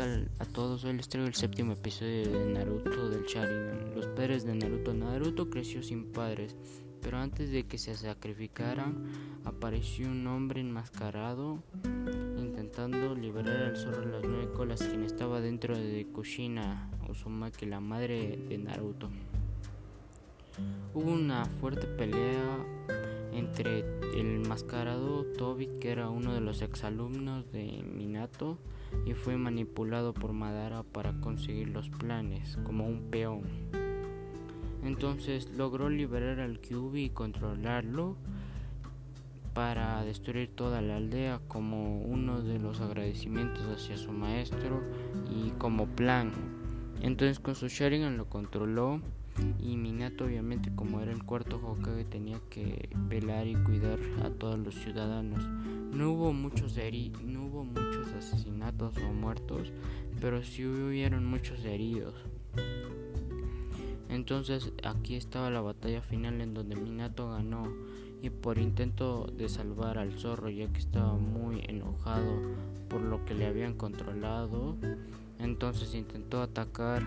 amigos, hoy les traigo el séptimo episodio de Naruto del Sharingan. Los padres de Naruto. Naruto creció sin padres, pero antes de que se sacrificaran, apareció un hombre enmascarado intentando liberar al zorro de las nueve colas, quien estaba dentro de Kushina Uzumaki, la madre de Naruto. Hubo una fuerte pelea entre el mascarado Tobi, que era uno de los exalumnos de Minato, y fue manipulado por Madara para conseguir los planes, como un peón. Entonces logró liberar al Kyubi y controlarlo para destruir toda la aldea como uno de los agradecimientos hacia su maestro y como plan. Entonces con su Sharingan lo controló y Minato obviamente como era el cuarto Hokage tenía que velar y cuidar a todos los ciudadanos. No hubo muchos no hubo muchos asesinatos o muertos, pero sí hubieron muchos heridos. Entonces aquí estaba la batalla final en donde Minato ganó y por intento de salvar al zorro ya que estaba muy enojado por lo que le habían controlado, entonces intentó atacar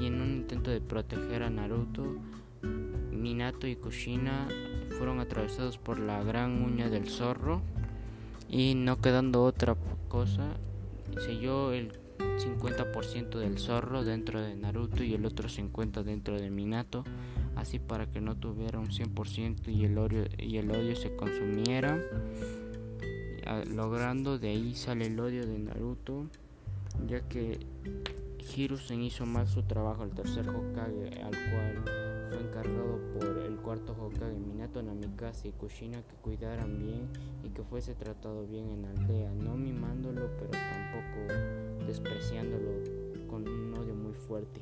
y en un intento de proteger a Naruto, Minato y Kushina fueron atravesados por la gran uña del zorro y no quedando otra cosa, selló el 50% del zorro dentro de Naruto y el otro 50% dentro de Minato, así para que no tuviera un 100% y el odio, y el odio se consumiera, logrando de ahí sale el odio de Naruto, ya que Hiruzen hizo mal su trabajo, el tercer Hokage, al cual fue encargado por el cuarto Hokage Minato Namikaze y Kushina que cuidaran bien y que fuese tratado bien en la aldea, no mimándolo pero tampoco despreciándolo con un odio muy fuerte.